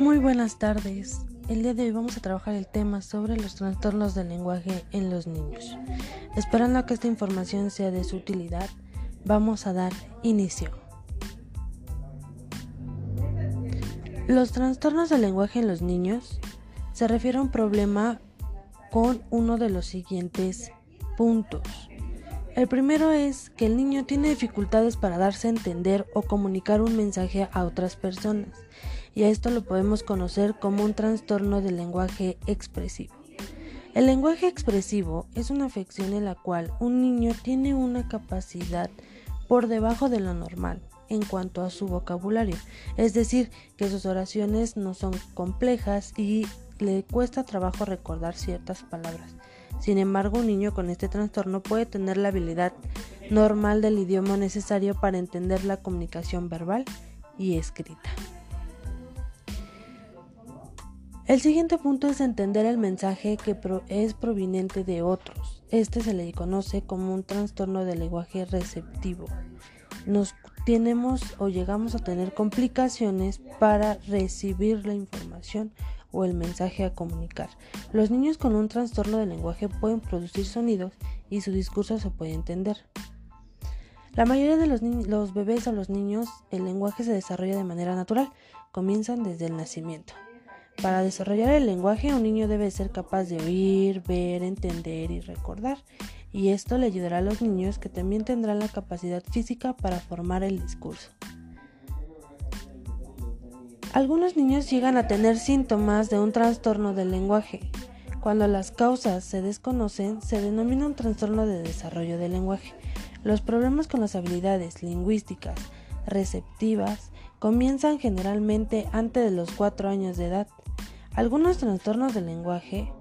Muy buenas tardes. El día de hoy vamos a trabajar el tema sobre los trastornos del lenguaje en los niños. Esperando que esta información sea de su utilidad, vamos a dar inicio. Los trastornos del lenguaje en los niños se refiere a un problema con uno de los siguientes puntos. El primero es que el niño tiene dificultades para darse a entender o comunicar un mensaje a otras personas, y a esto lo podemos conocer como un trastorno del lenguaje expresivo. El lenguaje expresivo es una afección en la cual un niño tiene una capacidad por debajo de lo normal en cuanto a su vocabulario, es decir, que sus oraciones no son complejas y le cuesta trabajo recordar ciertas palabras. Sin embargo, un niño con este trastorno puede tener la habilidad normal del idioma necesario para entender la comunicación verbal y escrita. El siguiente punto es entender el mensaje que es proveniente de otros. Este se le conoce como un trastorno del lenguaje receptivo. Nos tenemos o llegamos a tener complicaciones para recibir la información o el mensaje a comunicar. Los niños con un trastorno del lenguaje pueden producir sonidos y su discurso se puede entender. La mayoría de los, los bebés o los niños el lenguaje se desarrolla de manera natural, comienzan desde el nacimiento. Para desarrollar el lenguaje un niño debe ser capaz de oír, ver, entender y recordar, y esto le ayudará a los niños que también tendrán la capacidad física para formar el discurso. Algunos niños llegan a tener síntomas de un trastorno del lenguaje. Cuando las causas se desconocen, se denomina un trastorno de desarrollo del lenguaje. Los problemas con las habilidades lingüísticas receptivas comienzan generalmente antes de los 4 años de edad. Algunos trastornos del lenguaje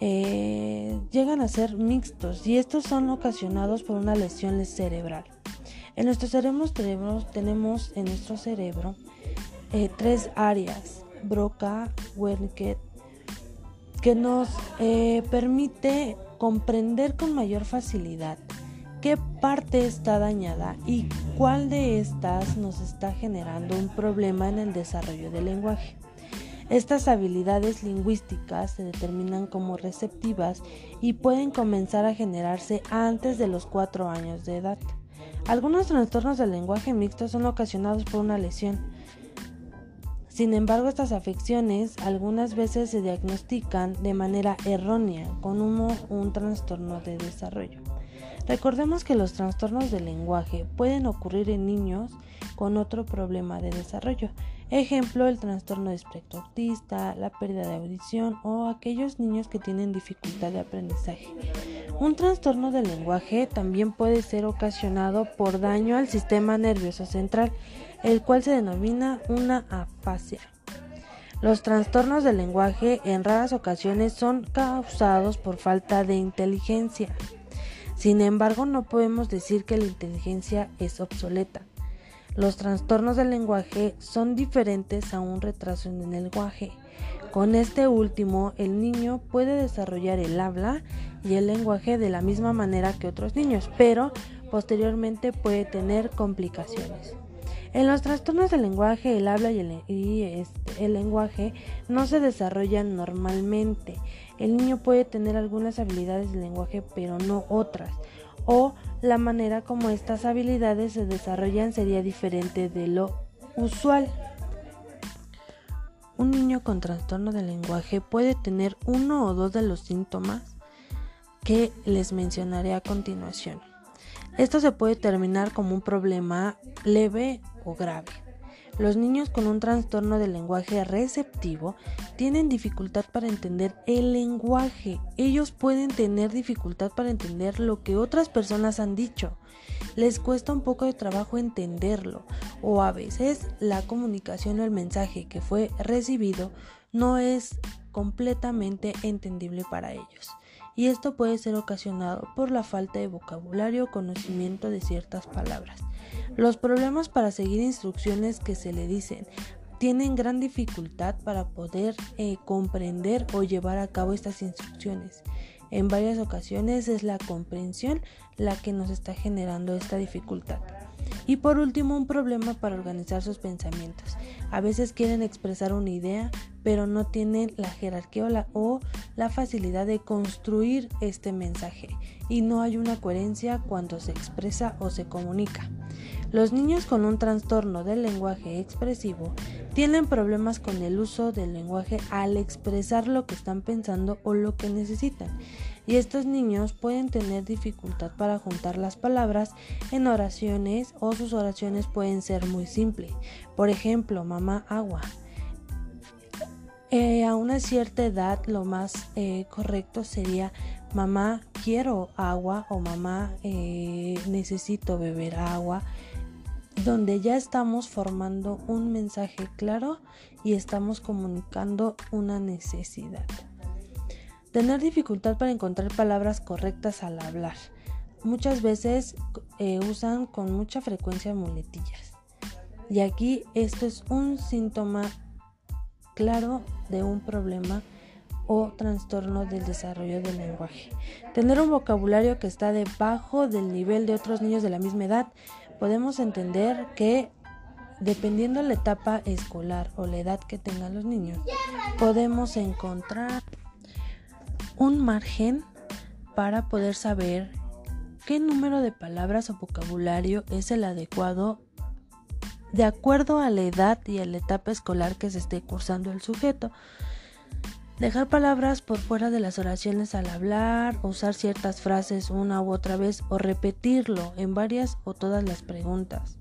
eh, llegan a ser mixtos y estos son ocasionados por una lesión cerebral. En nuestro cerebro tenemos en nuestro cerebro eh, tres áreas, Broca, Wernicke, que nos eh, permite comprender con mayor facilidad qué parte está dañada y cuál de estas nos está generando un problema en el desarrollo del lenguaje. Estas habilidades lingüísticas se determinan como receptivas y pueden comenzar a generarse antes de los cuatro años de edad. Algunos trastornos del lenguaje mixto son ocasionados por una lesión, sin embargo, estas afecciones algunas veces se diagnostican de manera errónea con un, trastorno de desarrollo. Recordemos que los trastornos del lenguaje pueden ocurrir en niños con otro problema de desarrollo. Ejemplo, el trastorno de espectro autista, la pérdida de audición o aquellos niños que tienen dificultad de aprendizaje. Un trastorno del lenguaje también puede ser ocasionado por daño al sistema nervioso central, el cual se denomina una afasia. Los trastornos del lenguaje en raras ocasiones son causados por falta de inteligencia. Sin embargo, no podemos decir que la inteligencia es obsoleta. Los trastornos del lenguaje son diferentes a un retraso en el lenguaje. Con este último, el niño puede desarrollar el habla y el lenguaje de la misma manera que otros niños, pero posteriormente puede tener complicaciones. En los trastornos del lenguaje, el habla y, el, este, lenguaje no se desarrollan normalmente. El niño puede tener algunas habilidades del lenguaje, pero no otras. O la manera como estas habilidades se desarrollan sería diferente de lo usual. Un niño con trastorno del lenguaje puede tener uno o dos de los síntomas que les mencionaré a continuación. Esto se puede terminar como un problema leve o grave. Los niños con un trastorno del lenguaje receptivo tienen dificultad para entender el lenguaje. Ellos pueden tener dificultad para entender lo que otras personas han dicho. Les cuesta un poco de trabajo entenderlo o a veces la comunicación o el mensaje que fue recibido no es completamente entendible para ellos y esto puede ser ocasionado por la falta de vocabulario o conocimiento de ciertas palabras. Los problemas para seguir instrucciones que se le dicen tienen gran dificultad para poder eh, comprender o llevar a cabo estas instrucciones. En varias ocasiones es la comprensión la que nos está generando esta dificultad. Y por último, un problema para organizar sus pensamientos. A veces quieren expresar una idea, pero no tienen la jerarquía o la, o la, facilidad de construir este mensaje y no hay una coherencia cuando se expresa o se comunica. Los niños con un trastorno del lenguaje expresivo tienen problemas con el uso del lenguaje al expresar lo que están pensando o lo que necesitan. Y estos niños pueden tener dificultad para juntar las palabras en oraciones o sus oraciones pueden ser muy simples. Por ejemplo, mamá agua. Eh, a una cierta edad lo más eh, correcto sería mamá quiero agua o mamá eh, necesito beber agua donde ya estamos formando un mensaje claro y estamos comunicando una necesidad. Tener dificultad para encontrar palabras correctas al hablar. Muchas veces eh, usan con mucha frecuencia muletillas. Y aquí esto es un síntoma claro de un problema o trastorno del desarrollo del lenguaje. Tener un vocabulario que está debajo del nivel de otros niños de la misma edad podemos entender que dependiendo de la etapa escolar o la edad que tengan los niños, podemos encontrar un margen para poder saber qué número de palabras o vocabulario es el adecuado de acuerdo a la edad y a la etapa escolar que se esté cursando el sujeto. Dejar palabras por fuera de las oraciones al hablar, usar ciertas frases una u otra vez o repetirlo en varias o todas las preguntas.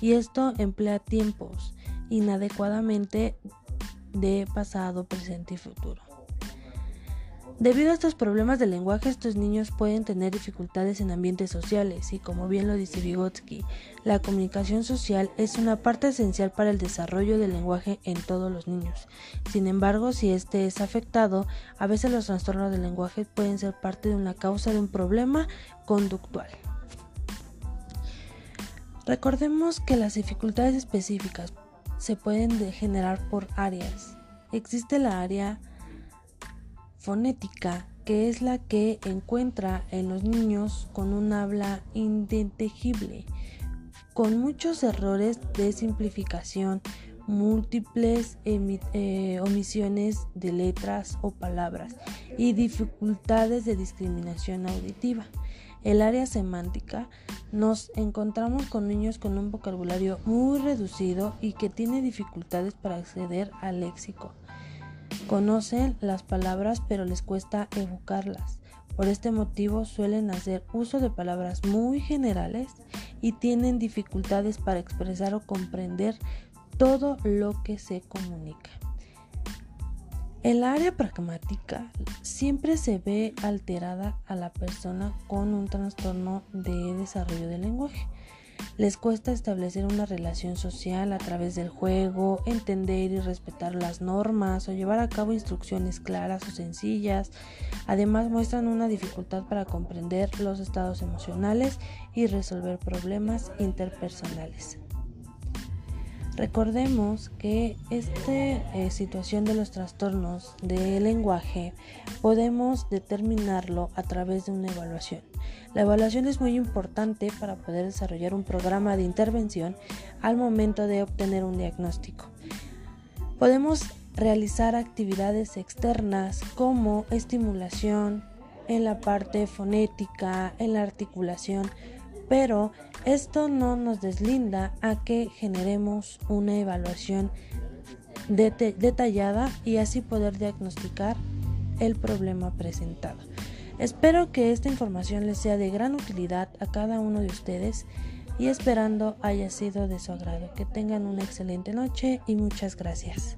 Y esto emplea tiempos inadecuadamente de pasado, presente y futuro. Debido a estos problemas de lenguaje, estos niños pueden tener dificultades en ambientes sociales y como bien lo dice Vygotsky, la comunicación social es una parte esencial para el desarrollo del lenguaje en todos los niños. Sin embargo, si este es afectado, a veces los trastornos del lenguaje pueden ser parte de una causa de un problema conductual. Recordemos que las dificultades específicas se pueden generar por áreas. Existe la área fonética, que es la que encuentra en los niños con un habla indetectible, con muchos errores de simplificación, múltiples eh, omisiones de letras o palabras y dificultades de discriminación auditiva. El área semántica nos encontramos con niños con un vocabulario muy reducido y que tiene dificultades para acceder al léxico. Conocen las palabras pero les cuesta evocarlas. Por este motivo suelen hacer uso de palabras muy generales y tienen dificultades para expresar o comprender todo lo que se comunica. El área pragmática siempre se ve alterada a la persona con un trastorno de desarrollo del lenguaje. Les cuesta establecer una relación social a través del juego, entender y respetar las normas o llevar a cabo instrucciones claras o sencillas. Además muestran una dificultad para comprender los estados emocionales y resolver problemas interpersonales. Recordemos que esta eh, situación de los trastornos del lenguaje podemos determinarlo a través de una evaluación. La evaluación es muy importante para poder desarrollar un programa de intervención al momento de obtener un diagnóstico. Podemos realizar actividades externas como estimulación en la parte fonética, en la articulación, pero esto no nos deslinda a que generemos una evaluación detallada y así poder diagnosticar el problema presentado. Espero que esta información les sea de gran utilidad a cada uno de ustedes y esperando haya sido de su agrado. Que tengan una excelente noche y muchas gracias.